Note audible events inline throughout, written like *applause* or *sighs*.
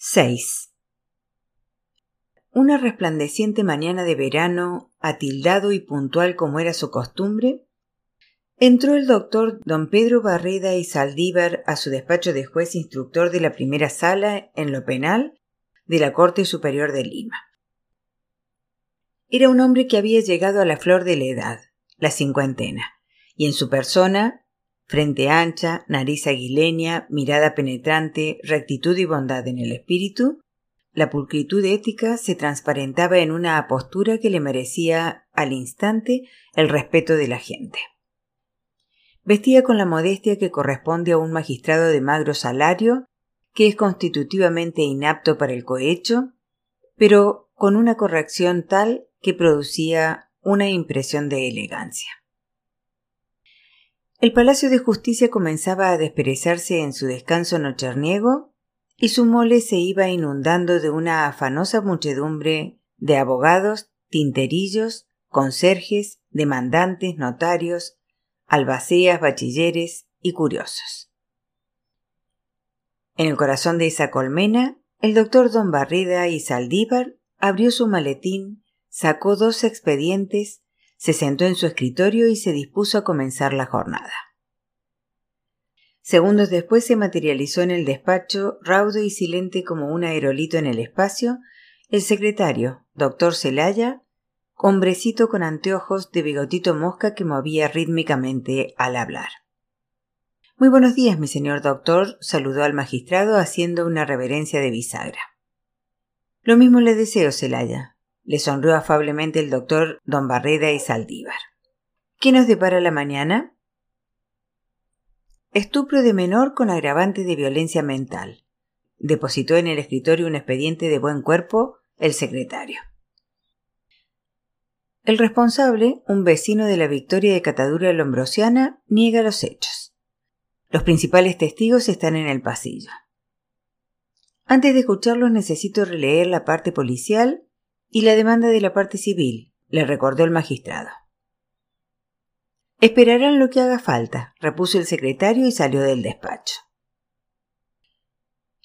6. Una resplandeciente mañana de verano, atildado y puntual como era su costumbre, entró el doctor don Pedro Barreda y Saldívar a su despacho de juez instructor de la primera sala en lo penal de la Corte Superior de Lima. Era un hombre que había llegado a la flor de la edad, la cincuentena, y en su persona, frente ancha, nariz aguileña, mirada penetrante, rectitud y bondad en el espíritu, la pulcritud ética se transparentaba en una apostura que le merecía al instante el respeto de la gente. Vestía con la modestia que corresponde a un magistrado de magro salario, que es constitutivamente inapto para el cohecho, pero con una corrección tal que producía una impresión de elegancia. El Palacio de Justicia comenzaba a desperezarse en su descanso nocherniego y su mole se iba inundando de una afanosa muchedumbre de abogados, tinterillos, conserjes, demandantes, notarios, albaceas, bachilleres y curiosos. En el corazón de esa colmena, el doctor don Barreda y Saldívar abrió su maletín, sacó dos expedientes, se sentó en su escritorio y se dispuso a comenzar la jornada. Segundos después se materializó en el despacho, raudo y silente como un aerolito en el espacio, el secretario, doctor Celaya, hombrecito con anteojos de bigotito mosca que movía rítmicamente al hablar. Muy buenos días, mi señor doctor, saludó al magistrado haciendo una reverencia de bisagra. Lo mismo le deseo, Celaya, le sonrió afablemente el doctor don Barreda y Saldívar. ¿Qué nos depara la mañana? Estupro de menor con agravante de violencia mental. Depositó en el escritorio un expediente de buen cuerpo el secretario. El responsable, un vecino de la Victoria de Catadura Lombrosiana, niega los hechos. Los principales testigos están en el pasillo. Antes de escucharlos necesito releer la parte policial y la demanda de la parte civil, le recordó el magistrado. Esperarán lo que haga falta, repuso el secretario y salió del despacho.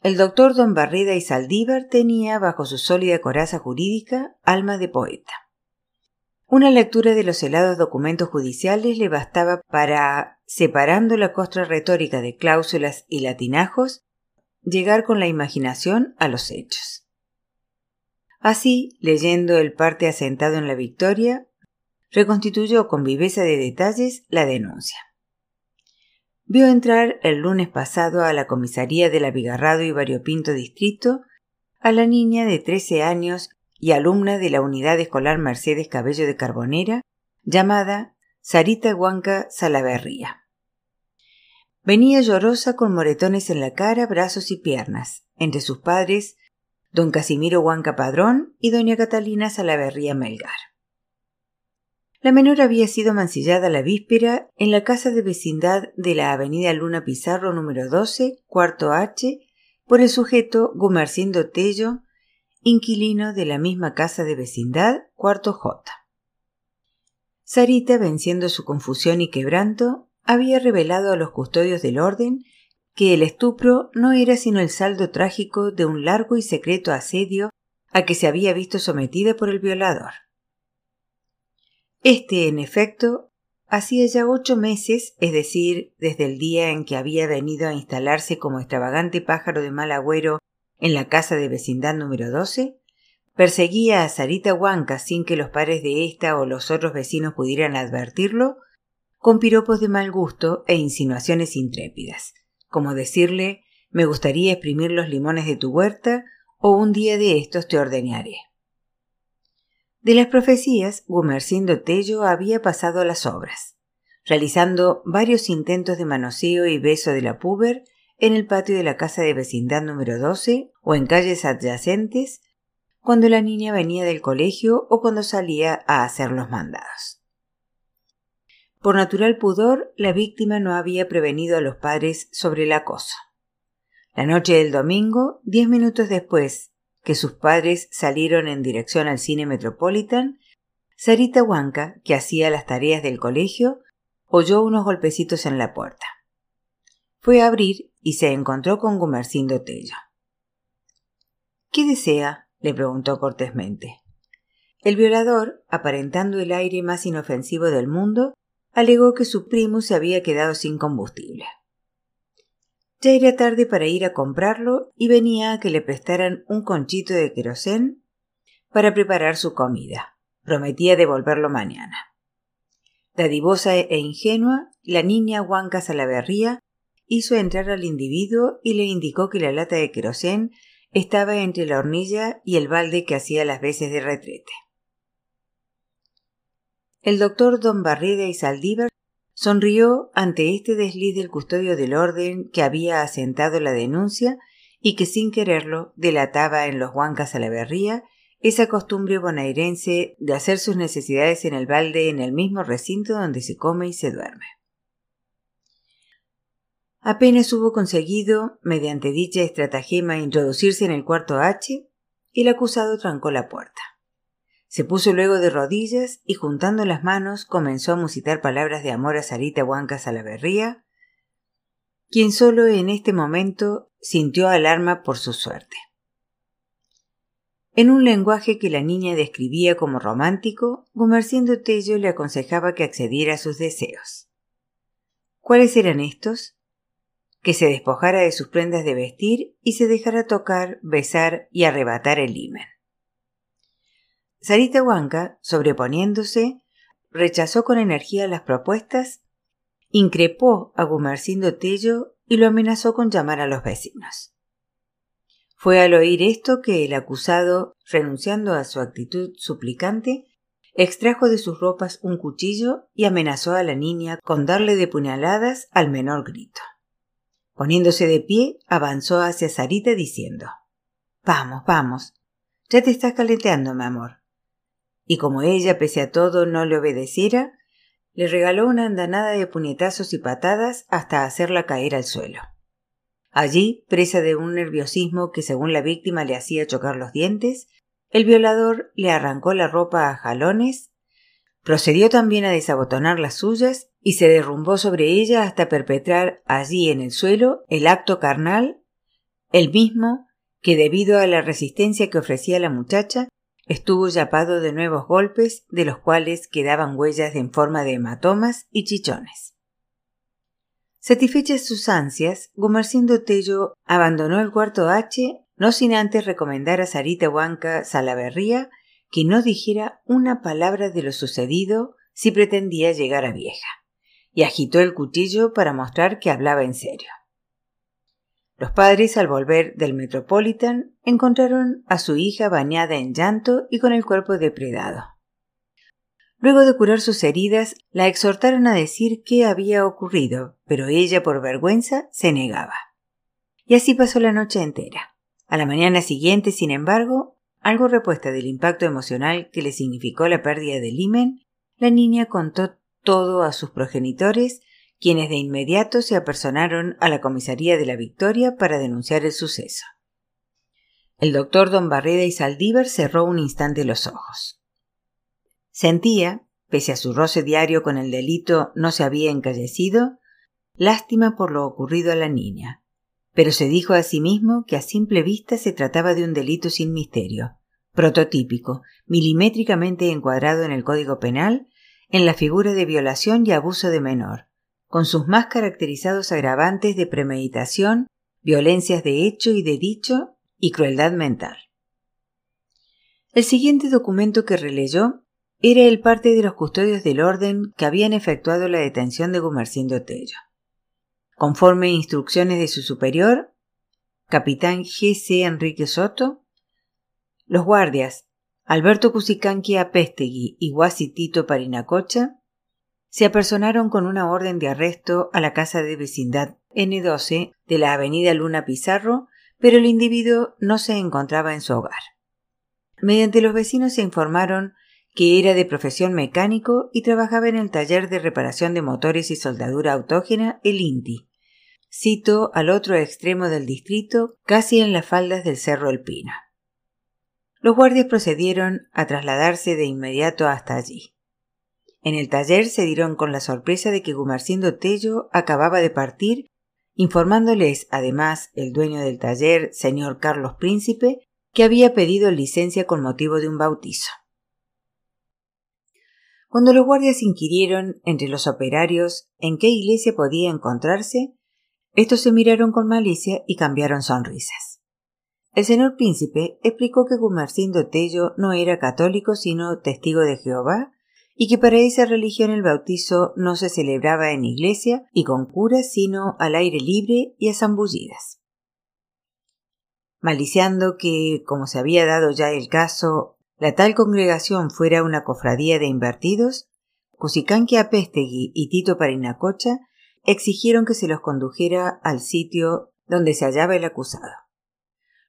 El doctor don Barreda y Saldívar tenía, bajo su sólida coraza jurídica, alma de poeta. Una lectura de los helados documentos judiciales le bastaba para, separando la costra retórica de cláusulas y latinajos, llegar con la imaginación a los hechos. Así, leyendo el parte asentado en la victoria, reconstituyó con viveza de detalles la denuncia. Vio entrar el lunes pasado a la comisaría del abigarrado y variopinto distrito a la niña de trece años y alumna de la unidad escolar Mercedes Cabello de Carbonera, llamada Sarita Huanca Salaverría. Venía llorosa con moretones en la cara, brazos y piernas, entre sus padres, don Casimiro Huanca Padrón y doña Catalina Salaverría Melgar. La menor había sido mancillada la víspera en la casa de vecindad de la avenida Luna Pizarro número 12, cuarto H, por el sujeto Gumercindo Tello, inquilino de la misma casa de vecindad, cuarto J. Sarita, venciendo su confusión y quebranto, había revelado a los custodios del orden que el estupro no era sino el saldo trágico de un largo y secreto asedio a que se había visto sometida por el violador. Este, en efecto, hacía ya ocho meses, es decir, desde el día en que había venido a instalarse como extravagante pájaro de mal agüero en la casa de vecindad número 12, perseguía a Sarita Huanca sin que los padres de ésta o los otros vecinos pudieran advertirlo, con piropos de mal gusto e insinuaciones intrépidas, como decirle me gustaría exprimir los limones de tu huerta o un día de estos te ordeñaré. De las profecías, Gumercindo Tello había pasado a las obras, realizando varios intentos de manoseo y beso de la puber en el patio de la casa de vecindad número 12 o en calles adyacentes cuando la niña venía del colegio o cuando salía a hacer los mandados. Por natural pudor, la víctima no había prevenido a los padres sobre el acoso. La noche del domingo, diez minutos después que sus padres salieron en dirección al cine Metropolitan, Sarita Huanca, que hacía las tareas del colegio, oyó unos golpecitos en la puerta. Fue a abrir y se encontró con Gumercindo Tello. ¿Qué desea? le preguntó cortésmente. El violador, aparentando el aire más inofensivo del mundo, alegó que su primo se había quedado sin combustible. Ya era tarde para ir a comprarlo y venía a que le prestaran un conchito de querosén para preparar su comida. Prometía devolverlo mañana. Dadivosa e ingenua, la niña Huanca Salaverría hizo entrar al individuo y le indicó que la lata de querosén estaba entre la hornilla y el balde que hacía las veces de retrete. El doctor don Barreda y Saldívar sonrió ante este desliz del custodio del orden que había asentado la denuncia y que sin quererlo delataba en los huancas a la berría esa costumbre bonaerense de hacer sus necesidades en el balde en el mismo recinto donde se come y se duerme. Apenas hubo conseguido, mediante dicha estratagema, introducirse en el cuarto H, el acusado trancó la puerta. Se puso luego de rodillas y juntando las manos comenzó a musitar palabras de amor a Sarita Huanca Salaverría, quien solo en este momento sintió alarma por su suerte. En un lenguaje que la niña describía como romántico, Gumerciendo Tello le aconsejaba que accediera a sus deseos. ¿Cuáles eran estos? Que se despojara de sus prendas de vestir y se dejara tocar, besar y arrebatar el himen. Sarita Huanca, sobreponiéndose, rechazó con energía las propuestas, increpó a Gumercindo Tello y lo amenazó con llamar a los vecinos. Fue al oír esto que el acusado, renunciando a su actitud suplicante, extrajo de sus ropas un cuchillo y amenazó a la niña con darle de puñaladas al menor grito. Poniéndose de pie, avanzó hacia Sarita diciendo Vamos, vamos. Ya te estás calenteando, mi amor y como ella, pese a todo, no le obedeciera, le regaló una andanada de puñetazos y patadas hasta hacerla caer al suelo. Allí, presa de un nerviosismo que según la víctima le hacía chocar los dientes, el violador le arrancó la ropa a jalones, procedió también a desabotonar las suyas y se derrumbó sobre ella hasta perpetrar allí en el suelo el acto carnal, el mismo que debido a la resistencia que ofrecía la muchacha Estuvo yapado de nuevos golpes, de los cuales quedaban huellas en forma de hematomas y chichones. Satisfechas sus ansias, Gumercindo Tello abandonó el cuarto H, no sin antes recomendar a Sarita Huanca Salaverría que no dijera una palabra de lo sucedido si pretendía llegar a vieja, y agitó el cuchillo para mostrar que hablaba en serio. Los padres, al volver del Metropolitan, encontraron a su hija bañada en llanto y con el cuerpo depredado. Luego de curar sus heridas, la exhortaron a decir qué había ocurrido, pero ella, por vergüenza, se negaba. Y así pasó la noche entera. A la mañana siguiente, sin embargo, algo repuesta del impacto emocional que le significó la pérdida del himen, la niña contó todo a sus progenitores quienes de inmediato se apersonaron a la comisaría de la Victoria para denunciar el suceso. El doctor don Barreda y Saldívar cerró un instante los ojos. Sentía, pese a su roce diario con el delito no se había encallecido, lástima por lo ocurrido a la niña, pero se dijo a sí mismo que a simple vista se trataba de un delito sin misterio, prototípico, milimétricamente encuadrado en el Código Penal, en la figura de violación y abuso de menor, con sus más caracterizados agravantes de premeditación, violencias de hecho y de dicho y crueldad mental. El siguiente documento que releyó era el parte de los custodios del orden que habían efectuado la detención de Gumercindo Tello. Conforme instrucciones de su superior, capitán G. C. Enrique Soto, los guardias Alberto Cusicanqui Apestegui y Guasi Tito Parinacocha se apersonaron con una orden de arresto a la casa de vecindad N12 de la avenida Luna Pizarro, pero el individuo no se encontraba en su hogar. Mediante los vecinos se informaron que era de profesión mecánico y trabajaba en el taller de reparación de motores y soldadura autógena, el INTI, cito al otro extremo del distrito, casi en las faldas del Cerro El Pino. Los guardias procedieron a trasladarse de inmediato hasta allí. En el taller se dieron con la sorpresa de que Gumercindo Tello acababa de partir, informándoles además el dueño del taller, señor Carlos Príncipe, que había pedido licencia con motivo de un bautizo. Cuando los guardias inquirieron entre los operarios en qué iglesia podía encontrarse, estos se miraron con malicia y cambiaron sonrisas. El señor príncipe explicó que Gumercindo Tello no era católico sino testigo de Jehová y que para esa religión el bautizo no se celebraba en iglesia y con curas sino al aire libre y a zambullidas. Maliciando que, como se había dado ya el caso, la tal congregación fuera una cofradía de invertidos, Cusicanqui Apestegui y Tito Parinacocha exigieron que se los condujera al sitio donde se hallaba el acusado.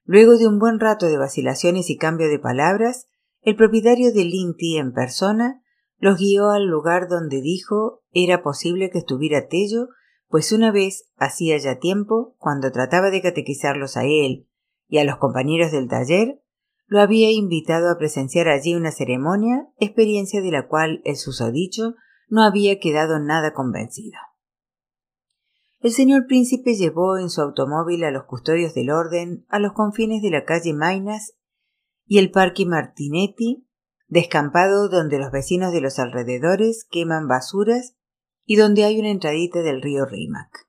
Luego de un buen rato de vacilaciones y cambio de palabras, el propietario del Inti en persona los guió al lugar donde dijo era posible que estuviera Tello, pues una vez, hacía ya tiempo, cuando trataba de catequizarlos a él y a los compañeros del taller, lo había invitado a presenciar allí una ceremonia, experiencia de la cual el susodicho no había quedado nada convencido. El señor príncipe llevó en su automóvil a los custodios del orden a los confines de la calle Mainas y el parque Martinetti, descampado donde los vecinos de los alrededores queman basuras y donde hay una entradita del río Rimac.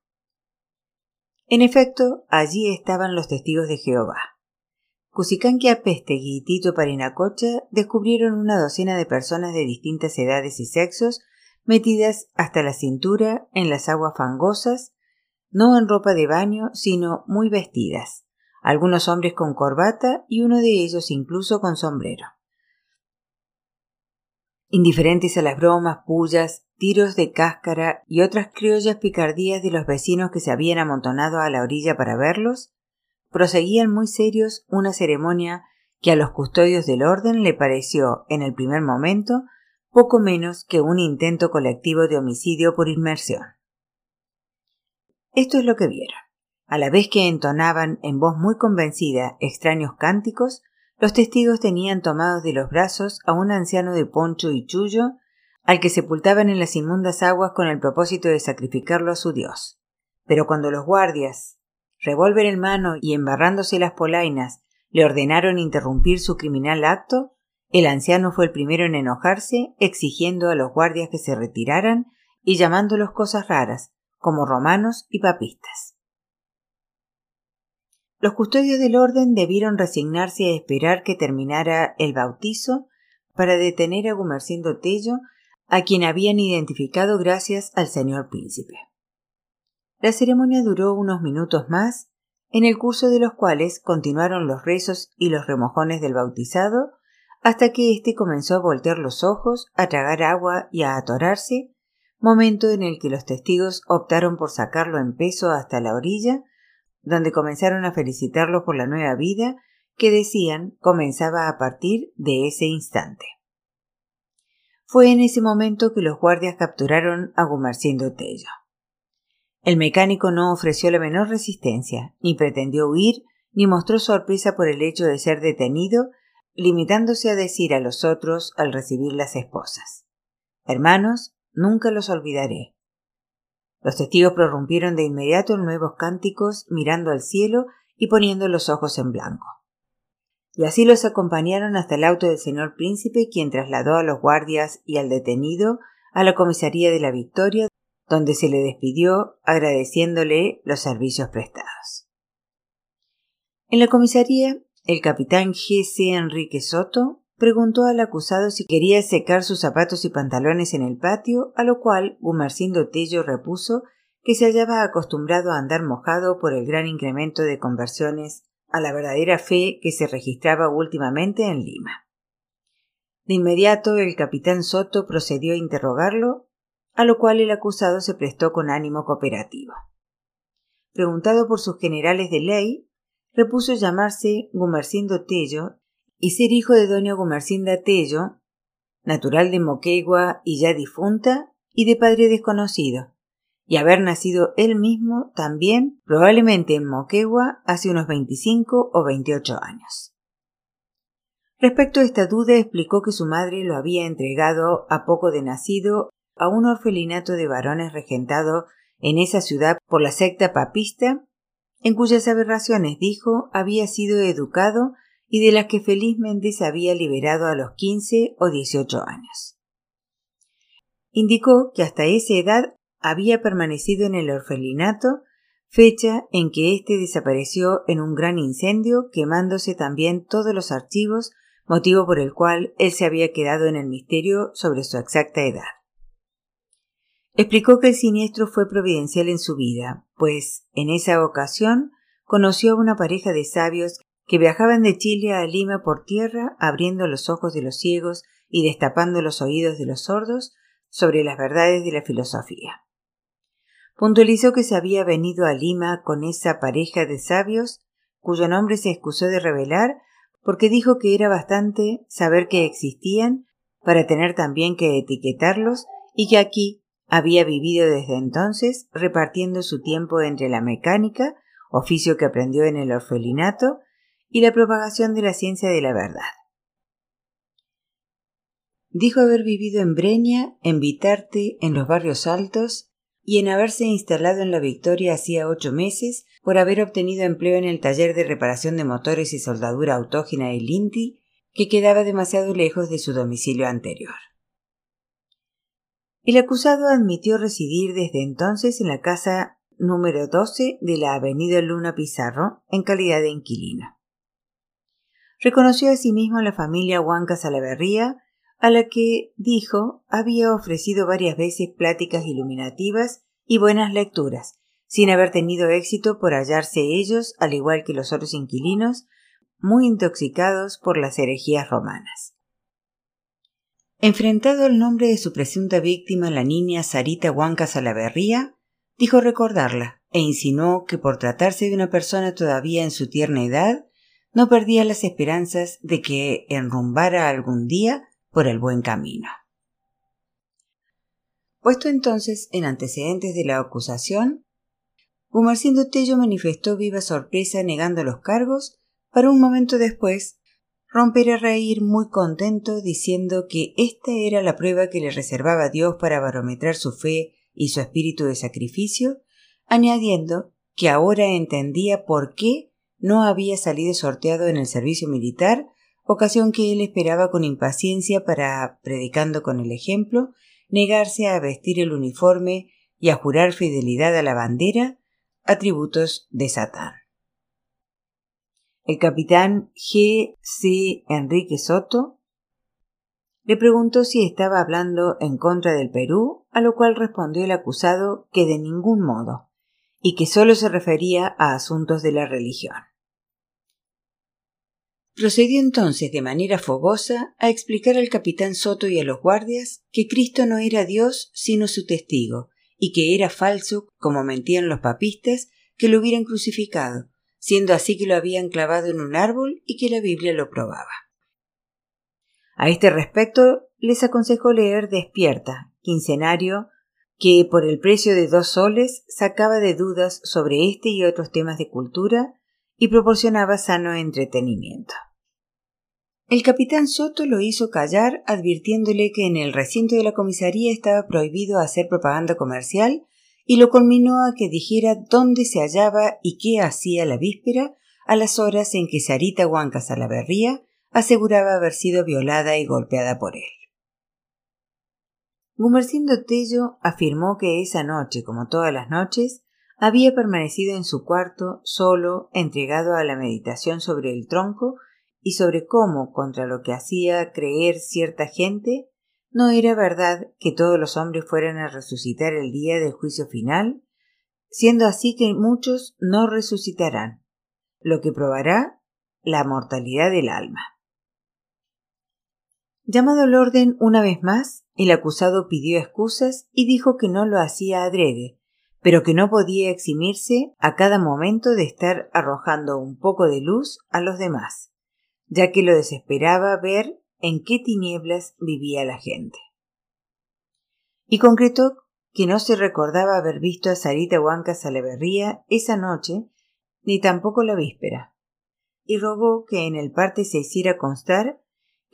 En efecto, allí estaban los testigos de Jehová. Cusicanqui Apestegui y Tito Parinacocha descubrieron una docena de personas de distintas edades y sexos metidas hasta la cintura en las aguas fangosas, no en ropa de baño, sino muy vestidas, algunos hombres con corbata y uno de ellos incluso con sombrero. Indiferentes a las bromas, pullas, tiros de cáscara y otras criollas picardías de los vecinos que se habían amontonado a la orilla para verlos, proseguían muy serios una ceremonia que a los custodios del orden le pareció, en el primer momento, poco menos que un intento colectivo de homicidio por inmersión. Esto es lo que vieron. A la vez que entonaban en voz muy convencida extraños cánticos, los testigos tenían tomados de los brazos a un anciano de poncho y chullo, al que sepultaban en las inmundas aguas con el propósito de sacrificarlo a su dios. Pero cuando los guardias, revólver en mano y embarrándose las polainas, le ordenaron interrumpir su criminal acto, el anciano fue el primero en enojarse, exigiendo a los guardias que se retiraran y llamándolos cosas raras, como romanos y papistas. Los custodios del orden debieron resignarse a esperar que terminara el bautizo para detener a Gumercindo Tello, a quien habían identificado gracias al señor príncipe. La ceremonia duró unos minutos más, en el curso de los cuales continuaron los rezos y los remojones del bautizado, hasta que éste comenzó a voltear los ojos, a tragar agua y a atorarse, momento en el que los testigos optaron por sacarlo en peso hasta la orilla donde comenzaron a felicitarlo por la nueva vida que decían comenzaba a partir de ese instante. Fue en ese momento que los guardias capturaron a Gumercindo Tello. El mecánico no ofreció la menor resistencia, ni pretendió huir, ni mostró sorpresa por el hecho de ser detenido, limitándose a decir a los otros al recibir las esposas Hermanos, nunca los olvidaré. Los testigos prorrumpieron de inmediato en nuevos cánticos, mirando al cielo y poniendo los ojos en blanco. Y así los acompañaron hasta el auto del señor príncipe, quien trasladó a los guardias y al detenido a la comisaría de la Victoria, donde se le despidió agradeciéndole los servicios prestados. En la comisaría, el capitán G. C. Enrique Soto preguntó al acusado si quería secar sus zapatos y pantalones en el patio, a lo cual Gumercindo Tello repuso que se hallaba acostumbrado a andar mojado por el gran incremento de conversiones a la verdadera fe que se registraba últimamente en Lima. De inmediato el capitán Soto procedió a interrogarlo, a lo cual el acusado se prestó con ánimo cooperativo. Preguntado por sus generales de ley, repuso llamarse Gumercindo Tello y ser hijo de doña Gumercinda Tello, natural de Moquegua y ya difunta, y de padre desconocido, y haber nacido él mismo también, probablemente en Moquegua, hace unos veinticinco o veintiocho años. Respecto a esta duda explicó que su madre lo había entregado a poco de nacido a un orfelinato de varones regentado en esa ciudad por la secta papista, en cuyas aberraciones, dijo, había sido educado y de las que felizmente se había liberado a los quince o dieciocho años. Indicó que hasta esa edad había permanecido en el orfelinato, fecha en que éste desapareció en un gran incendio, quemándose también todos los archivos, motivo por el cual él se había quedado en el misterio sobre su exacta edad. Explicó que el siniestro fue providencial en su vida, pues en esa ocasión conoció a una pareja de sabios que viajaban de Chile a Lima por tierra, abriendo los ojos de los ciegos y destapando los oídos de los sordos sobre las verdades de la filosofía. Puntualizó que se había venido a Lima con esa pareja de sabios, cuyo nombre se excusó de revelar, porque dijo que era bastante saber que existían para tener también que etiquetarlos y que aquí había vivido desde entonces repartiendo su tiempo entre la mecánica, oficio que aprendió en el orfelinato, y la propagación de la ciencia de la verdad. Dijo haber vivido en Breña, en Vitarte, en los barrios altos, y en haberse instalado en la Victoria hacía ocho meses por haber obtenido empleo en el taller de reparación de motores y soldadura autógena del INTI, que quedaba demasiado lejos de su domicilio anterior. El acusado admitió residir desde entonces en la casa número 12 de la avenida Luna Pizarro en calidad de inquilino. Reconoció asimismo a la familia Huanca Salaverría, a la que, dijo, había ofrecido varias veces pláticas iluminativas y buenas lecturas, sin haber tenido éxito por hallarse ellos, al igual que los otros inquilinos, muy intoxicados por las herejías romanas. Enfrentado el nombre de su presunta víctima, la niña Sarita Huanca Salaverría, dijo recordarla e insinuó que por tratarse de una persona todavía en su tierna edad, no perdía las esperanzas de que enrumbara algún día por el buen camino. Puesto entonces en antecedentes de la acusación, Gumarcindo Tello manifestó viva sorpresa negando los cargos, para un momento después romper a reír muy contento diciendo que esta era la prueba que le reservaba Dios para barometrar su fe y su espíritu de sacrificio, añadiendo que ahora entendía por qué no había salido sorteado en el servicio militar, ocasión que él esperaba con impaciencia para, predicando con el ejemplo, negarse a vestir el uniforme y a jurar fidelidad a la bandera, atributos de Satán. El capitán G. C. Enrique Soto le preguntó si estaba hablando en contra del Perú, a lo cual respondió el acusado que de ningún modo, y que sólo se refería a asuntos de la religión. Procedió entonces de manera fogosa a explicar al capitán Soto y a los guardias que Cristo no era Dios sino su testigo, y que era falso, como mentían los papistas, que lo hubieran crucificado, siendo así que lo habían clavado en un árbol y que la Biblia lo probaba. A este respecto les aconsejó leer Despierta, quincenario, que por el precio de dos soles sacaba de dudas sobre este y otros temas de cultura y proporcionaba sano entretenimiento. El capitán Soto lo hizo callar advirtiéndole que en el recinto de la comisaría estaba prohibido hacer propaganda comercial y lo culminó a que dijera dónde se hallaba y qué hacía la víspera a las horas en que Sarita Huanca Salaverría aseguraba haber sido violada y golpeada por él. Gumercindo Tello afirmó que esa noche, como todas las noches, había permanecido en su cuarto solo, entregado a la meditación sobre el tronco y sobre cómo, contra lo que hacía creer cierta gente, ¿No era verdad que todos los hombres fueran a resucitar el día del juicio final? Siendo así que muchos no resucitarán, lo que probará la mortalidad del alma. Llamado al orden una vez más, el acusado pidió excusas y dijo que no lo hacía adrede, pero que no podía eximirse a cada momento de estar arrojando un poco de luz a los demás, ya que lo desesperaba ver en qué tinieblas vivía la gente. Y concretó que no se recordaba haber visto a Sarita Huanca Salaverría esa noche, ni tampoco la víspera, y rogó que en el parte se hiciera constar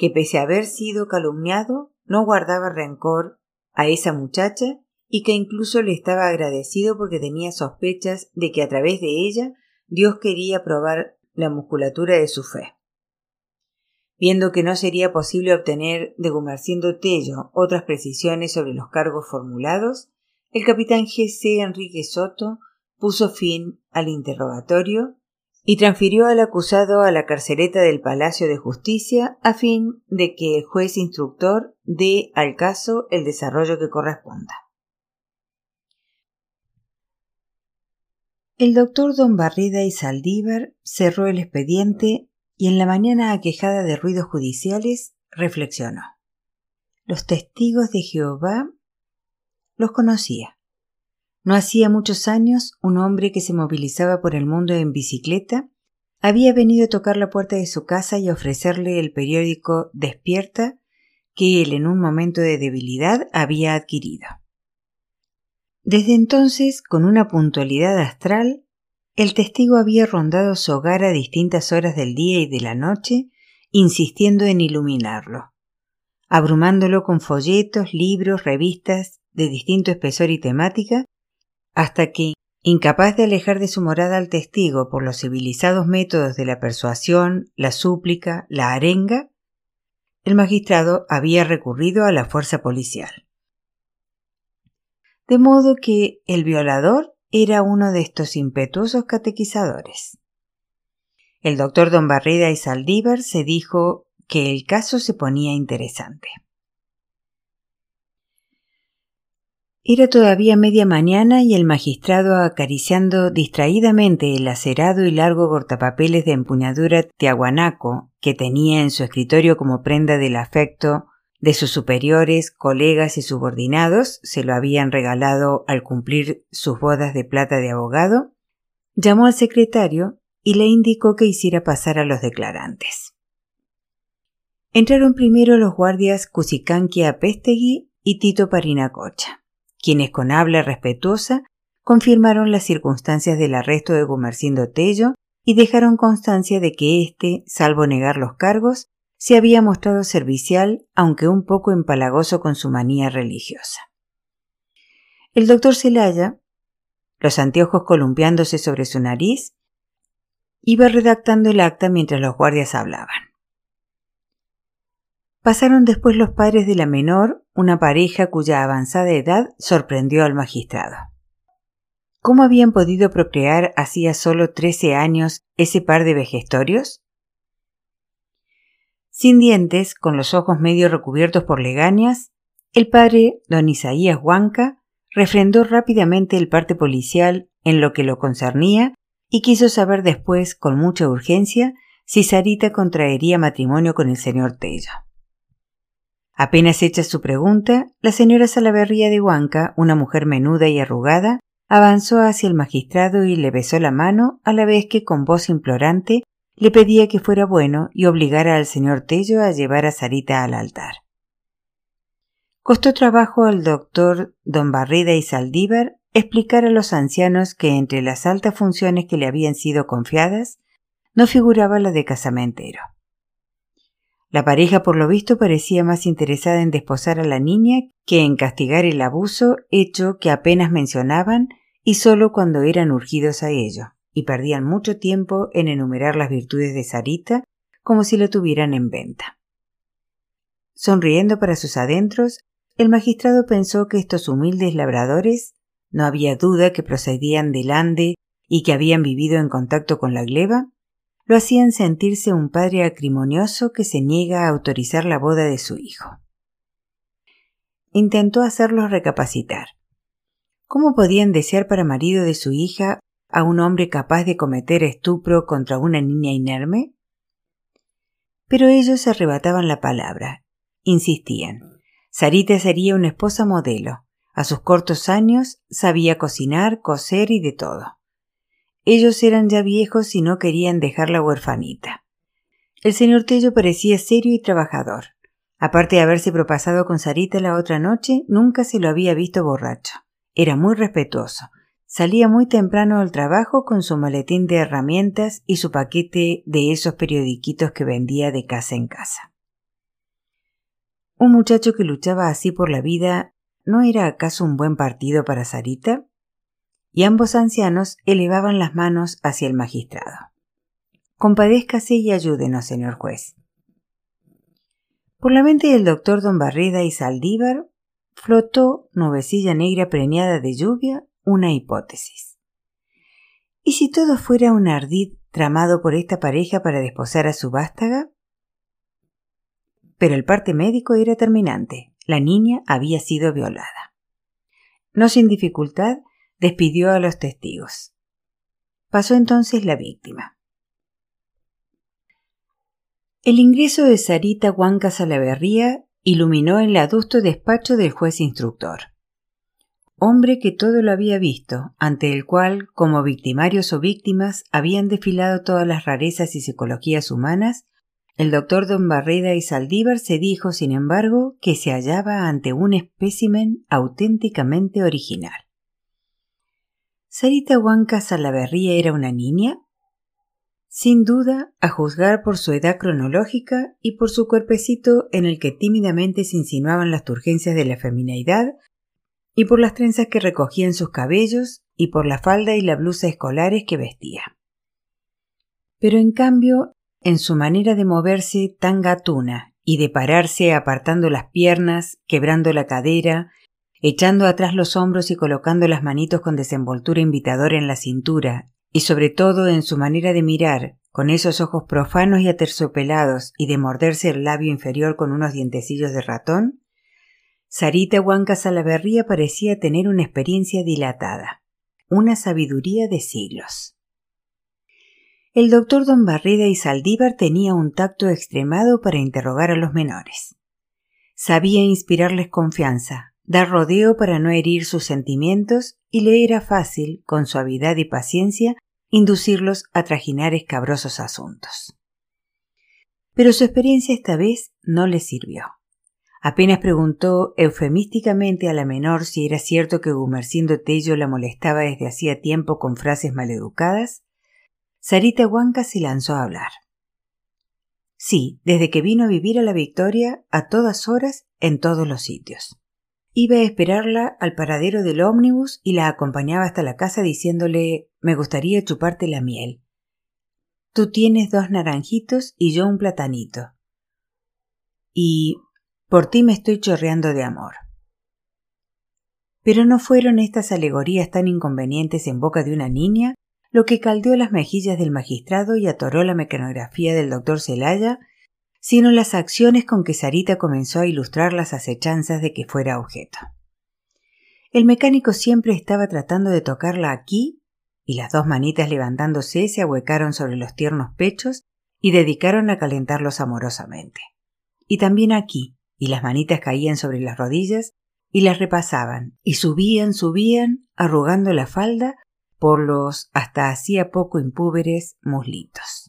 que pese a haber sido calumniado, no guardaba rencor a esa muchacha y que incluso le estaba agradecido porque tenía sospechas de que a través de ella Dios quería probar la musculatura de su fe. Viendo que no sería posible obtener de Gumercindo Tello otras precisiones sobre los cargos formulados, el capitán G.C. Enrique Soto puso fin al interrogatorio y transfirió al acusado a la carceleta del Palacio de Justicia a fin de que el juez instructor dé al caso el desarrollo que corresponda. El doctor don Barrida y Saldívar cerró el expediente y en la mañana aquejada de ruidos judiciales reflexionó. Los testigos de Jehová los conocía. No hacía muchos años un hombre que se movilizaba por el mundo en bicicleta había venido a tocar la puerta de su casa y ofrecerle el periódico Despierta que él en un momento de debilidad había adquirido. Desde entonces, con una puntualidad astral, el testigo había rondado su hogar a distintas horas del día y de la noche, insistiendo en iluminarlo, abrumándolo con folletos, libros, revistas de distinto espesor y temática, hasta que, incapaz de alejar de su morada al testigo por los civilizados métodos de la persuasión, la súplica, la arenga, el magistrado había recurrido a la fuerza policial. De modo que el violador era uno de estos impetuosos catequizadores. El doctor don Barreda y Saldívar se dijo que el caso se ponía interesante. Era todavía media mañana y el magistrado, acariciando distraídamente el acerado y largo cortapapeles de empuñadura tiahuanaco que tenía en su escritorio como prenda del afecto de sus superiores, colegas y subordinados, se lo habían regalado al cumplir sus bodas de plata de abogado, llamó al secretario y le indicó que hiciera pasar a los declarantes. Entraron primero los guardias Cusicanqui Apestegui y Tito Parinacocha quienes con habla respetuosa confirmaron las circunstancias del arresto de Gumercindo Tello y dejaron constancia de que éste, salvo negar los cargos, se había mostrado servicial, aunque un poco empalagoso con su manía religiosa. El doctor Celaya, los anteojos columpiándose sobre su nariz, iba redactando el acta mientras los guardias hablaban. Pasaron después los padres de la menor, una pareja cuya avanzada edad sorprendió al magistrado. ¿Cómo habían podido procrear hacía solo trece años ese par de vejestorios? Sin dientes, con los ojos medio recubiertos por legañas, el padre, don Isaías Huanca, refrendó rápidamente el parte policial en lo que lo concernía y quiso saber después, con mucha urgencia, si Sarita contraería matrimonio con el señor Tello. Apenas hecha su pregunta, la señora Salaverría de Huanca, una mujer menuda y arrugada, avanzó hacia el magistrado y le besó la mano a la vez que con voz implorante le pedía que fuera bueno y obligara al señor Tello a llevar a Sarita al altar. Costó trabajo al doctor don Barreda y Saldívar explicar a los ancianos que entre las altas funciones que le habían sido confiadas no figuraba la de casamentero. La pareja por lo visto parecía más interesada en desposar a la niña que en castigar el abuso hecho que apenas mencionaban y solo cuando eran urgidos a ello, y perdían mucho tiempo en enumerar las virtudes de Sarita como si la tuvieran en venta. Sonriendo para sus adentros, el magistrado pensó que estos humildes labradores, no había duda que procedían del Ande y que habían vivido en contacto con la gleba, lo hacían sentirse un padre acrimonioso que se niega a autorizar la boda de su hijo. Intentó hacerlos recapacitar. ¿Cómo podían desear para marido de su hija a un hombre capaz de cometer estupro contra una niña inerme? Pero ellos arrebataban la palabra, insistían. Sarita sería una esposa modelo. A sus cortos años sabía cocinar, coser y de todo. Ellos eran ya viejos y no querían dejarla huerfanita. El señor Tello parecía serio y trabajador. Aparte de haberse propasado con Sarita la otra noche, nunca se lo había visto borracho. Era muy respetuoso. Salía muy temprano al trabajo con su maletín de herramientas y su paquete de esos periodiquitos que vendía de casa en casa. Un muchacho que luchaba así por la vida, ¿no era acaso un buen partido para Sarita? Y ambos ancianos elevaban las manos hacia el magistrado. Compadézcase y ayúdenos, señor juez. Por la mente del doctor don Barreda y Saldívar flotó, nubecilla negra preñada de lluvia, una hipótesis. ¿Y si todo fuera un ardid tramado por esta pareja para desposar a su vástaga? Pero el parte médico era terminante. La niña había sido violada. No sin dificultad, despidió a los testigos. Pasó entonces la víctima. El ingreso de Sarita Huanca Salaverría iluminó el adusto despacho del juez instructor. Hombre que todo lo había visto, ante el cual, como victimarios o víctimas, habían desfilado todas las rarezas y psicologías humanas, el doctor don Barreda y Saldívar se dijo, sin embargo, que se hallaba ante un espécimen auténticamente original. ¿Sarita Huanca Salaverría era una niña? Sin duda, a juzgar por su edad cronológica y por su cuerpecito en el que tímidamente se insinuaban las turgencias de la femineidad, y por las trenzas que recogía en sus cabellos, y por la falda y la blusa escolares que vestía. Pero en cambio, en su manera de moverse tan gatuna y de pararse apartando las piernas, quebrando la cadera, echando atrás los hombros y colocando las manitos con desenvoltura invitadora en la cintura y sobre todo en su manera de mirar, con esos ojos profanos y aterciopelados y de morderse el labio inferior con unos dientecillos de ratón, Sarita Huanca Salaverría parecía tener una experiencia dilatada, una sabiduría de siglos. El doctor don Barreda y Saldívar tenía un tacto extremado para interrogar a los menores. Sabía inspirarles confianza, dar rodeo para no herir sus sentimientos y le era fácil, con suavidad y paciencia, inducirlos a trajinar escabrosos asuntos. Pero su experiencia esta vez no le sirvió. Apenas preguntó eufemísticamente a la menor si era cierto que Gumercindo Tello la molestaba desde hacía tiempo con frases maleducadas, Sarita Huanca se lanzó a hablar. Sí, desde que vino a vivir a la Victoria, a todas horas, en todos los sitios. Iba a esperarla al paradero del ómnibus y la acompañaba hasta la casa diciéndole me gustaría chuparte la miel. Tú tienes dos naranjitos y yo un platanito. Y por ti me estoy chorreando de amor. Pero no fueron estas alegorías tan inconvenientes en boca de una niña lo que caldeó las mejillas del magistrado y atoró la mecanografía del doctor Celaya sino las acciones con que Sarita comenzó a ilustrar las acechanzas de que fuera objeto. El mecánico siempre estaba tratando de tocarla aquí, y las dos manitas levantándose se ahuecaron sobre los tiernos pechos y dedicaron a calentarlos amorosamente. Y también aquí, y las manitas caían sobre las rodillas y las repasaban, y subían, subían, arrugando la falda por los hasta hacía poco impúberes muslitos.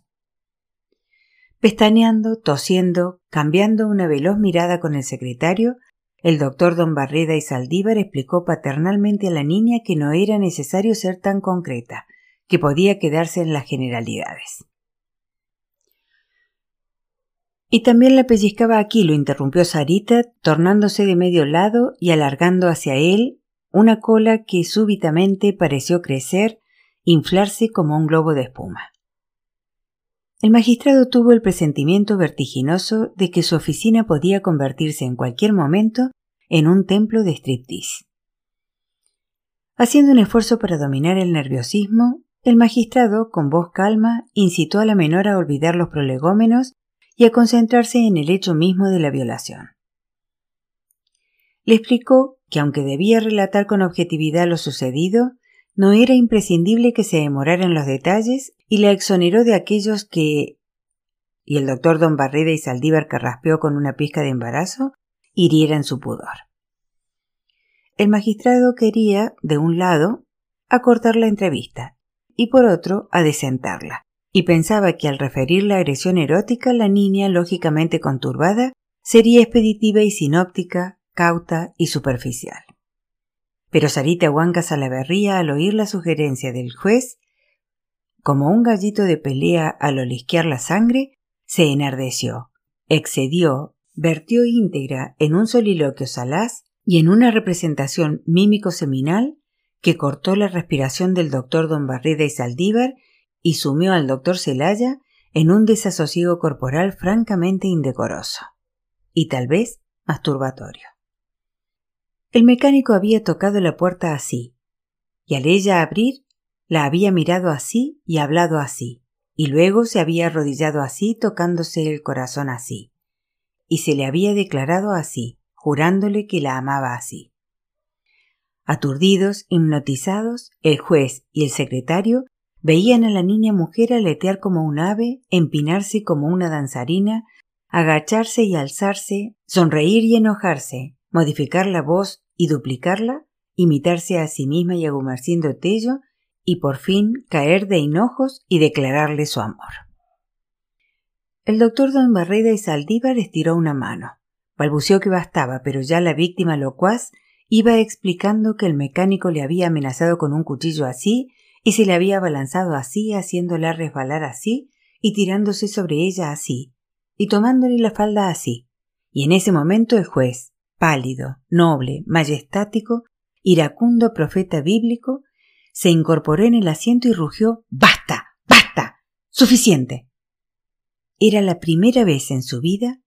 Pestañeando, tosiendo, cambiando una veloz mirada con el secretario, el doctor don Barreda y Saldívar explicó paternalmente a la niña que no era necesario ser tan concreta, que podía quedarse en las generalidades. Y también la pellizcaba aquí, lo interrumpió Sarita, tornándose de medio lado y alargando hacia él una cola que súbitamente pareció crecer, inflarse como un globo de espuma. El magistrado tuvo el presentimiento vertiginoso de que su oficina podía convertirse en cualquier momento en un templo de striptease. Haciendo un esfuerzo para dominar el nerviosismo, el magistrado, con voz calma, incitó a la menor a olvidar los prolegómenos y a concentrarse en el hecho mismo de la violación. Le explicó que aunque debía relatar con objetividad lo sucedido, no era imprescindible que se demorara en los detalles y la exoneró de aquellos que y el doctor don Barreda y Saldívar carraspeó con una pizca de embarazo hirieran su pudor. El magistrado quería, de un lado, acortar la entrevista y por otro, adecentarla, y pensaba que al referir la agresión erótica la niña, lógicamente conturbada, sería expeditiva y sinóptica, cauta y superficial. Pero Sarita Huanca Salaverría, al oír la sugerencia del juez, como un gallito de pelea al olisquear la sangre, se enardeció, excedió, vertió íntegra en un soliloquio salaz y en una representación mímico-seminal que cortó la respiración del doctor don Barreda y Saldívar y sumió al doctor Celaya en un desasosiego corporal francamente indecoroso. y tal vez masturbatorio. El mecánico había tocado la puerta así, y al ella abrir, la había mirado así y hablado así, y luego se había arrodillado así tocándose el corazón así, y se le había declarado así, jurándole que la amaba así. Aturdidos, hipnotizados, el juez y el secretario veían a la niña mujer aletear como un ave, empinarse como una danzarina, agacharse y alzarse, sonreír y enojarse, modificar la voz y duplicarla, imitarse a sí misma y a Tello, y por fin caer de hinojos y declararle su amor. El doctor don Barreda y Saldívar estiró una mano. Balbuceó que bastaba, pero ya la víctima locuaz iba explicando que el mecánico le había amenazado con un cuchillo así y se le había abalanzado así, haciéndola resbalar así y tirándose sobre ella así, y tomándole la falda así. Y en ese momento el juez, pálido, noble, majestático, iracundo profeta bíblico, se incorporó en el asiento y rugió Basta. Basta. Suficiente. Era la primera vez en su vida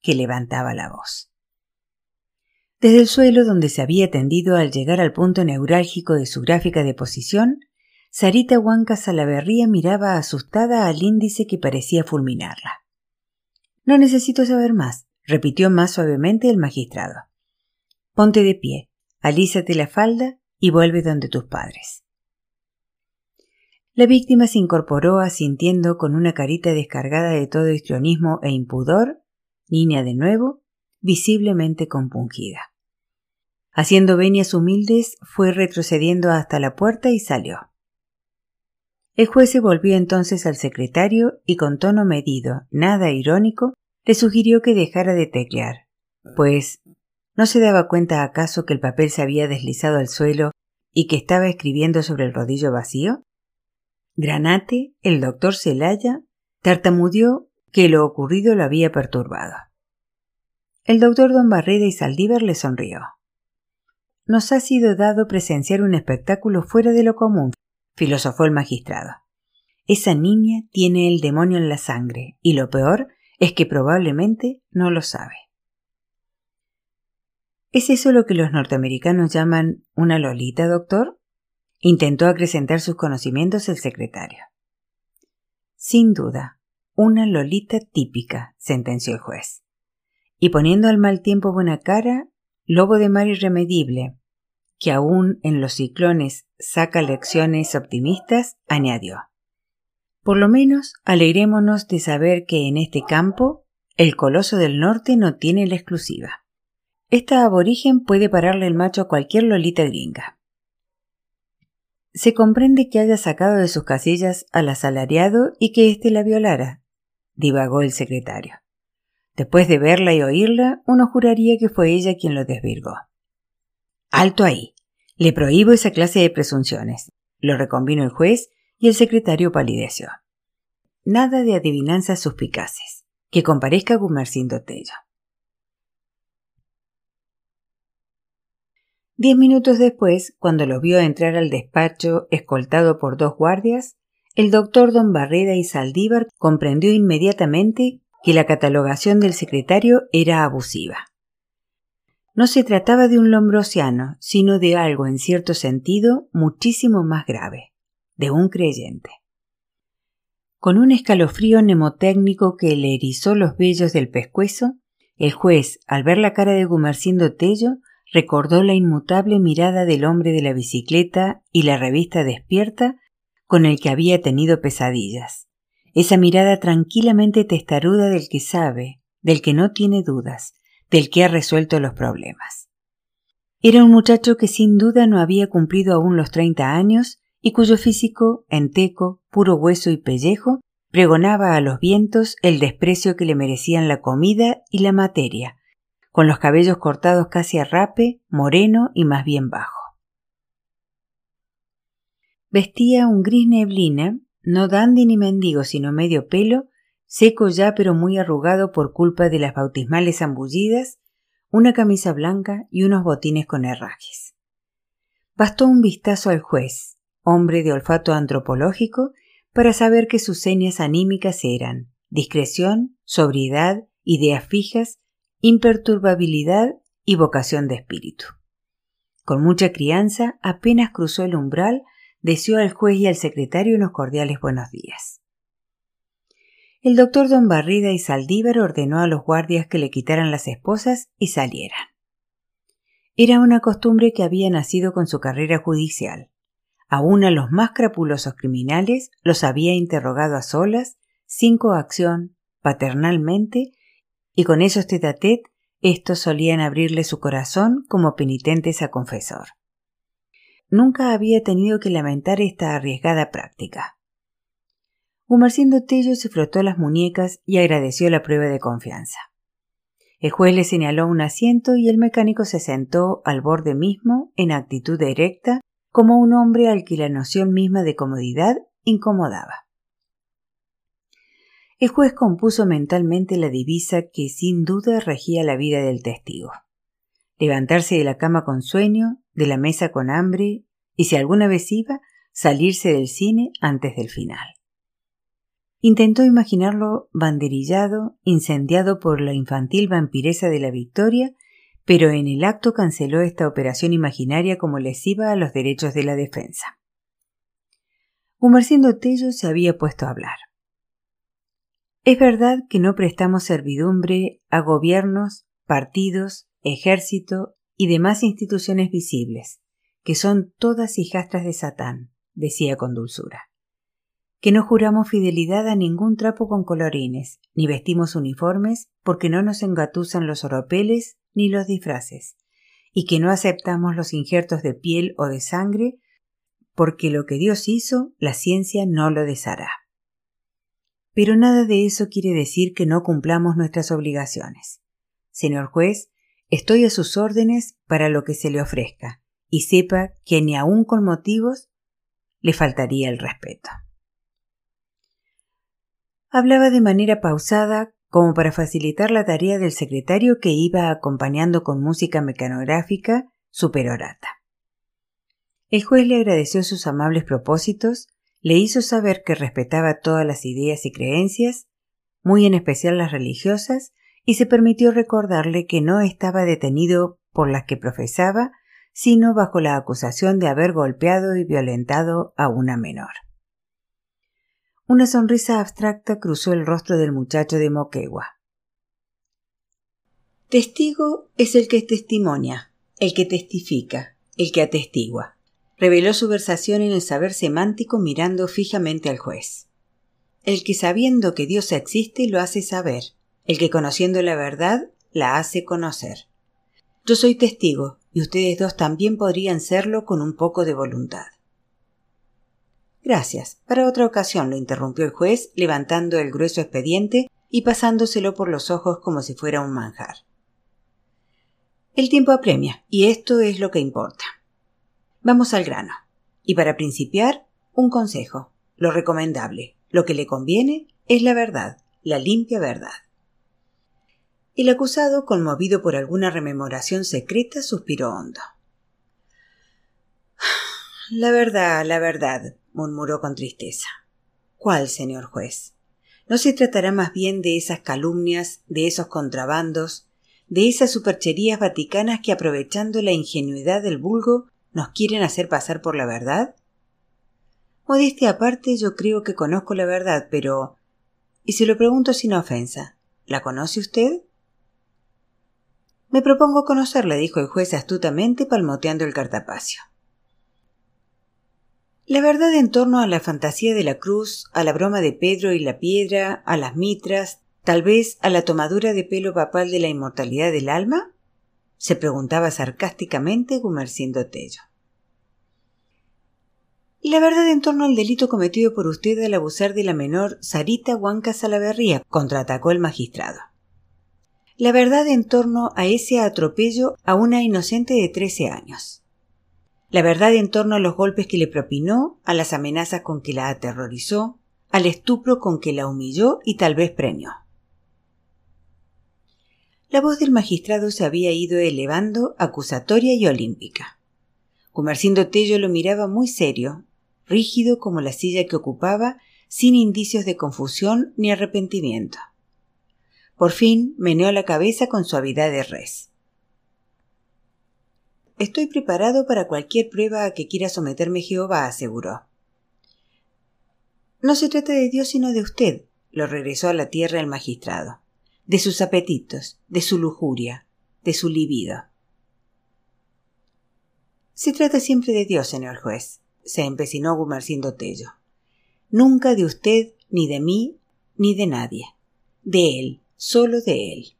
que levantaba la voz. Desde el suelo donde se había tendido al llegar al punto neurálgico de su gráfica de posición, Sarita Huanca Salaverría miraba asustada al índice que parecía fulminarla. No necesito saber más, repitió más suavemente el magistrado. Ponte de pie, alízate la falda y vuelve donde tus padres. La víctima se incorporó asintiendo con una carita descargada de todo histrionismo e impudor, niña de nuevo, visiblemente compungida. Haciendo venias humildes, fue retrocediendo hasta la puerta y salió. El juez se volvió entonces al secretario y con tono medido, nada irónico, le sugirió que dejara de teclear, pues ¿no se daba cuenta acaso que el papel se había deslizado al suelo y que estaba escribiendo sobre el rodillo vacío? Granate, el doctor Celaya, tartamudeó que lo ocurrido lo había perturbado. El doctor don Barreda y Saldívar le sonrió. Nos ha sido dado presenciar un espectáculo fuera de lo común, filosofó el magistrado. Esa niña tiene el demonio en la sangre, y lo peor es que probablemente no lo sabe. ¿Es eso lo que los norteamericanos llaman una lolita, doctor? Intentó acrecentar sus conocimientos el secretario. Sin duda, una lolita típica, sentenció el juez. Y poniendo al mal tiempo buena cara, lobo de mar irremedible, que aún en los ciclones saca lecciones optimistas, añadió. Por lo menos alegrémonos de saber que en este campo el coloso del norte no tiene la exclusiva. Esta aborigen puede pararle el macho a cualquier lolita gringa. Se comprende que haya sacado de sus casillas al asalariado y que éste la violara, divagó el secretario. Después de verla y oírla, uno juraría que fue ella quien lo desvirgó. Alto ahí. Le prohíbo esa clase de presunciones. Lo reconvino el juez y el secretario palideció. Nada de adivinanzas suspicaces. Que comparezca Gumercindo Tello. Diez minutos después, cuando lo vio entrar al despacho escoltado por dos guardias, el doctor don Barreda y Saldívar comprendió inmediatamente que la catalogación del secretario era abusiva. No se trataba de un lombrosiano, sino de algo en cierto sentido muchísimo más grave, de un creyente. Con un escalofrío mnemotécnico que le erizó los vellos del pescuezo, el juez, al ver la cara de Gumercindo Tello, recordó la inmutable mirada del hombre de la bicicleta y la revista despierta con el que había tenido pesadillas. Esa mirada tranquilamente testaruda del que sabe, del que no tiene dudas, del que ha resuelto los problemas. Era un muchacho que sin duda no había cumplido aún los treinta años y cuyo físico, enteco, puro hueso y pellejo, pregonaba a los vientos el desprecio que le merecían la comida y la materia, con los cabellos cortados casi a rape, moreno y más bien bajo. Vestía un gris neblina, no dandy ni mendigo, sino medio pelo, seco ya pero muy arrugado por culpa de las bautismales zambullidas, una camisa blanca y unos botines con herrajes. Bastó un vistazo al juez, hombre de olfato antropológico, para saber que sus señas anímicas eran discreción, sobriedad, ideas fijas imperturbabilidad y vocación de espíritu. Con mucha crianza, apenas cruzó el umbral, deseó al juez y al secretario unos cordiales buenos días. El doctor don Barrida y Saldívar ordenó a los guardias que le quitaran las esposas y salieran. Era una costumbre que había nacido con su carrera judicial. Aún a los más crapulosos criminales los había interrogado a solas, sin coacción, paternalmente, y con esos tete estos solían abrirle su corazón como penitentes a confesor. Nunca había tenido que lamentar esta arriesgada práctica. Gumercindo Tello se frotó las muñecas y agradeció la prueba de confianza. El juez le señaló un asiento y el mecánico se sentó al borde mismo, en actitud erecta, como un hombre al que la noción misma de comodidad incomodaba. El juez compuso mentalmente la divisa que sin duda regía la vida del testigo. Levantarse de la cama con sueño, de la mesa con hambre, y si alguna vez iba, salirse del cine antes del final. Intentó imaginarlo banderillado, incendiado por la infantil vampireza de la victoria, pero en el acto canceló esta operación imaginaria como lesiva a los derechos de la defensa. Humercindo Tello se había puesto a hablar. Es verdad que no prestamos servidumbre a gobiernos, partidos, ejército y demás instituciones visibles, que son todas hijastras de Satán, decía con dulzura. Que no juramos fidelidad a ningún trapo con colorines, ni vestimos uniformes porque no nos engatusan los oropeles ni los disfraces, y que no aceptamos los injertos de piel o de sangre porque lo que Dios hizo, la ciencia no lo deshará. Pero nada de eso quiere decir que no cumplamos nuestras obligaciones. Señor juez, estoy a sus órdenes para lo que se le ofrezca, y sepa que ni aun con motivos le faltaría el respeto. Hablaba de manera pausada como para facilitar la tarea del secretario que iba acompañando con música mecanográfica su perorata. El juez le agradeció sus amables propósitos le hizo saber que respetaba todas las ideas y creencias, muy en especial las religiosas, y se permitió recordarle que no estaba detenido por las que profesaba, sino bajo la acusación de haber golpeado y violentado a una menor. Una sonrisa abstracta cruzó el rostro del muchacho de Moquegua. Testigo es el que testimonia, el que testifica, el que atestigua reveló su versación en el saber semántico mirando fijamente al juez. El que sabiendo que Dios existe lo hace saber, el que conociendo la verdad la hace conocer. Yo soy testigo, y ustedes dos también podrían serlo con un poco de voluntad. Gracias. Para otra ocasión lo interrumpió el juez, levantando el grueso expediente y pasándoselo por los ojos como si fuera un manjar. El tiempo apremia, y esto es lo que importa. Vamos al grano. Y para principiar, un consejo. Lo recomendable, lo que le conviene, es la verdad, la limpia verdad. El acusado, conmovido por alguna rememoración secreta, suspiró hondo. *sighs* La verdad, la verdad, murmuró con tristeza. ¿Cuál, señor juez? ¿No se tratará más bien de esas calumnias, de esos contrabandos, de esas supercherías vaticanas que aprovechando la ingenuidad del vulgo ¿Nos quieren hacer pasar por la verdad? Modestia aparte, yo creo que conozco la verdad, pero. Y se lo pregunto sin ofensa. ¿La conoce usted? Me propongo conocerla, dijo el juez astutamente, palmoteando el cartapacio. La verdad en torno a la fantasía de la cruz, a la broma de Pedro y la piedra, a las mitras, tal vez a la tomadura de pelo papal de la inmortalidad del alma, se preguntaba sarcásticamente Gumercindo Tello. La verdad en torno al delito cometido por usted al abusar de la menor Sarita Huanca Salaverría, contraatacó el magistrado. La verdad en torno a ese atropello a una inocente de trece años. La verdad en torno a los golpes que le propinó, a las amenazas con que la aterrorizó, al estupro con que la humilló y tal vez premió. La voz del magistrado se había ido elevando, acusatoria y olímpica. Comercindo Tello lo miraba muy serio, rígido como la silla que ocupaba, sin indicios de confusión ni arrepentimiento. Por fin meneó la cabeza con suavidad de res. Estoy preparado para cualquier prueba a que quiera someterme Jehová, aseguró. No se trata de Dios sino de usted, lo regresó a la tierra el magistrado, de sus apetitos, de su lujuria, de su libido. Se trata siempre de Dios, señor juez, se empecinó Gumercindo Tello. Nunca de usted, ni de mí, ni de nadie. De él, solo de él.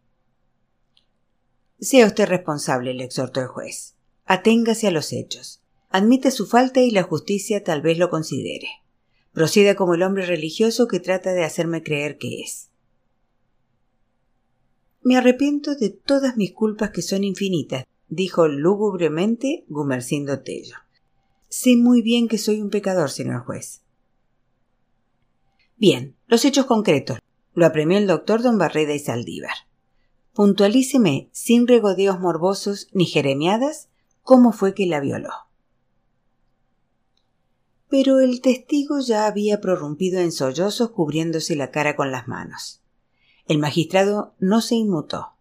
Sea usted responsable, le exhortó el juez. Aténgase a los hechos. Admite su falta y la justicia tal vez lo considere. Proceda como el hombre religioso que trata de hacerme creer que es. Me arrepiento de todas mis culpas que son infinitas, dijo lúgubremente Gumercindo Tello. Sé muy bien que soy un pecador, señor juez. Bien, los hechos concretos, lo apremió el doctor don Barreda y Saldívar. Puntualíceme, sin regodeos morbosos ni jeremiadas, cómo fue que la violó. Pero el testigo ya había prorrumpido en sollozos cubriéndose la cara con las manos. El magistrado no se inmutó.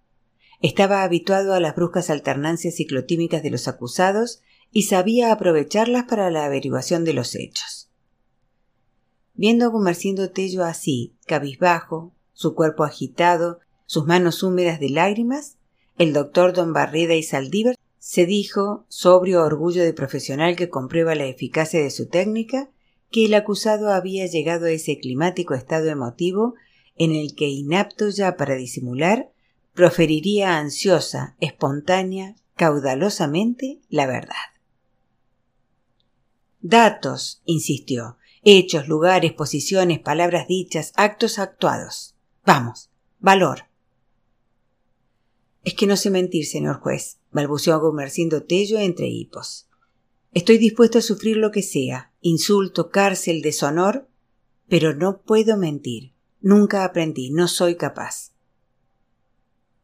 Estaba habituado a las bruscas alternancias ciclotímicas de los acusados y sabía aprovecharlas para la averiguación de los hechos. Viendo a Gumercindo Tello así, cabizbajo, su cuerpo agitado, sus manos húmedas de lágrimas, el doctor don Barreda y Saldívar se dijo, sobrio orgullo de profesional que comprueba la eficacia de su técnica, que el acusado había llegado a ese climático estado emotivo en el que, inapto ya para disimular, proferiría ansiosa, espontánea, caudalosamente la verdad. Datos, insistió, hechos, lugares, posiciones, palabras dichas, actos actuados. Vamos, valor. Es que no sé mentir, señor juez, balbuceó Gumercindo Tello entre hipos. Estoy dispuesto a sufrir lo que sea, insulto, cárcel, deshonor, pero no puedo mentir. Nunca aprendí, no soy capaz.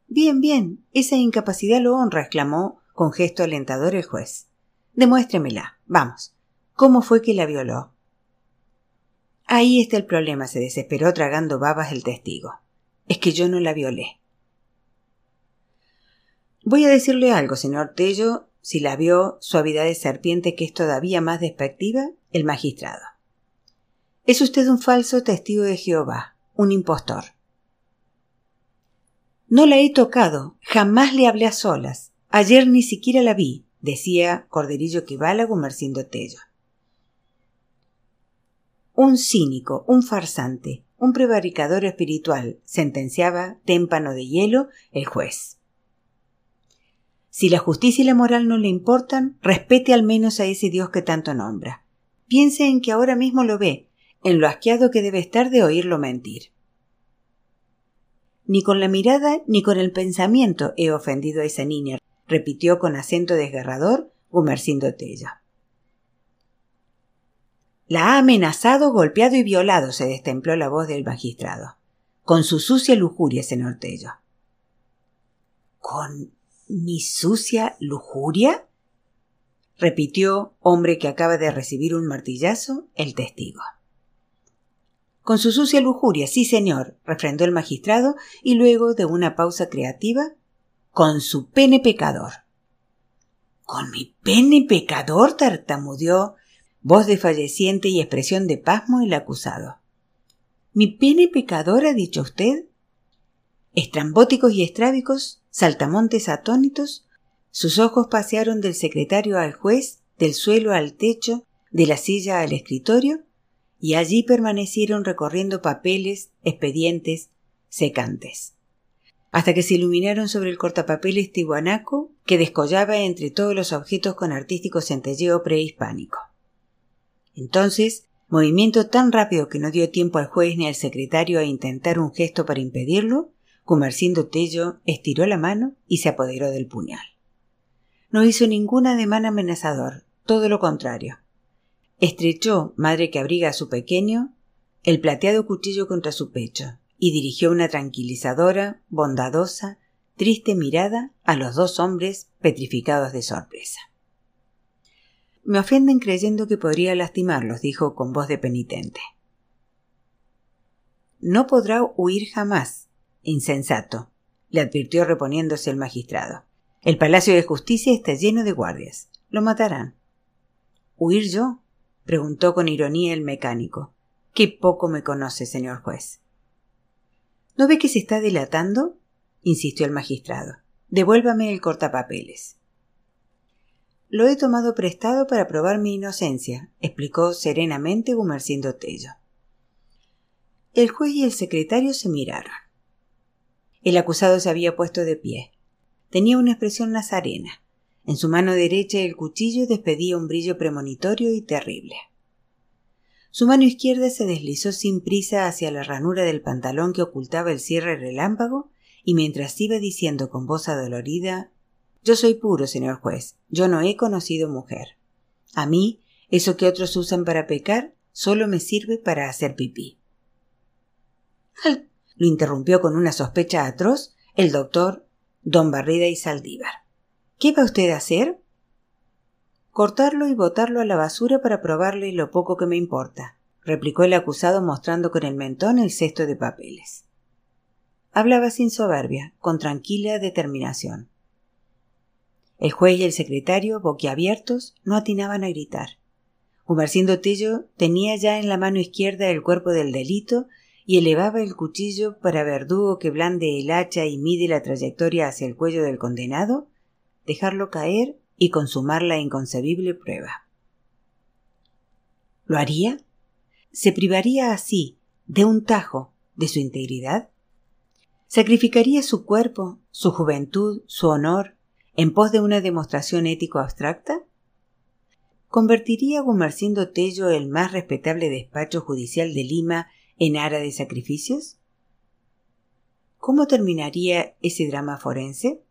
Bien, bien, esa incapacidad lo honra, exclamó con gesto alentador el juez. Demuéstremela. Vamos. ¿Cómo fue que la violó? Ahí está el problema, se desesperó tragando babas el testigo. Es que yo no la violé. Voy a decirle algo, señor Tello, si la vio suavidad de serpiente que es todavía más despectiva, el magistrado. Es usted un falso testigo de Jehová, un impostor. No la he tocado, jamás le hablé a solas. Ayer ni siquiera la vi, decía Corderillo Quibala Gumercindo Tello un cínico, un farsante, un prevaricador espiritual, sentenciaba témpano de hielo el juez. Si la justicia y la moral no le importan, respete al menos a ese Dios que tanto nombra. Piense en que ahora mismo lo ve, en lo asqueado que debe estar de oírlo mentir. Ni con la mirada ni con el pensamiento he ofendido a esa niña, repitió con acento desgarrador Gumercindo Tella. La ha amenazado, golpeado y violado, se destempló la voz del magistrado. Con su sucia lujuria, señor Tello. ¿Con mi sucia lujuria? repitió, hombre que acaba de recibir un martillazo, el testigo. Con su sucia lujuria, sí, señor, refrendó el magistrado, y luego, de una pausa creativa, con su pene pecador. ¿Con mi pene pecador? tartamudeó voz desfalleciente y expresión de pasmo el acusado. ¿Mi pene pecador ha dicho usted? Estrambóticos y estrábicos, saltamontes atónitos, sus ojos pasearon del secretario al juez, del suelo al techo, de la silla al escritorio, y allí permanecieron recorriendo papeles, expedientes, secantes, hasta que se iluminaron sobre el cortapapeles tihuanaco que descollaba entre todos los objetos con artístico centelleo prehispánico. Entonces, movimiento tan rápido que no dio tiempo al juez ni al secretario a intentar un gesto para impedirlo, Comercindo Tello estiró la mano y se apoderó del puñal. No hizo ningún ademán amenazador, todo lo contrario. Estrechó, madre que abriga a su pequeño, el plateado cuchillo contra su pecho y dirigió una tranquilizadora, bondadosa, triste mirada a los dos hombres petrificados de sorpresa. Me ofenden creyendo que podría lastimarlos, dijo con voz de penitente. No podrá huir jamás, insensato, le advirtió reponiéndose el magistrado. El Palacio de Justicia está lleno de guardias. Lo matarán. ¿Huir yo? preguntó con ironía el mecánico. Qué poco me conoce, señor juez. ¿No ve que se está dilatando? insistió el magistrado. Devuélvame el cortapapeles. Lo he tomado prestado para probar mi inocencia, explicó serenamente Gumercindo Tello. El juez y el secretario se miraron. El acusado se había puesto de pie. Tenía una expresión nazarena. En su mano derecha el cuchillo despedía un brillo premonitorio y terrible. Su mano izquierda se deslizó sin prisa hacia la ranura del pantalón que ocultaba el cierre relámpago y mientras iba diciendo con voz adolorida Yo soy puro, señor juez, yo no he conocido mujer. A mí, eso que otros usan para pecar, solo me sirve para hacer pipí. Lo interrumpió con una sospecha atroz el doctor don Barrida y Saldívar. ¿Qué va usted a hacer? Cortarlo y botarlo a la basura para probarle lo poco que me importa, replicó el acusado mostrando con el mentón el cesto de papeles. Hablaba sin soberbia, con tranquila determinación. El juez y el secretario, boquiabiertos, no atinaban a gritar. Humercindo Tello tenía ya en la mano izquierda el cuerpo del delito y elevaba el cuchillo para verdugo que blande el hacha y mide la trayectoria hacia el cuello del condenado, dejarlo caer y consumar la inconcebible prueba. ¿Lo haría? ¿Se privaría así, de un tajo, de su integridad? ¿Sacrificaría su cuerpo, su juventud, su honor, en pos de una demostración ético abstracta? ¿Convertiría Gumercindo Tello el más respetable despacho judicial de Lima en ara de sacrificios? ¿Cómo terminaría ese drama forense?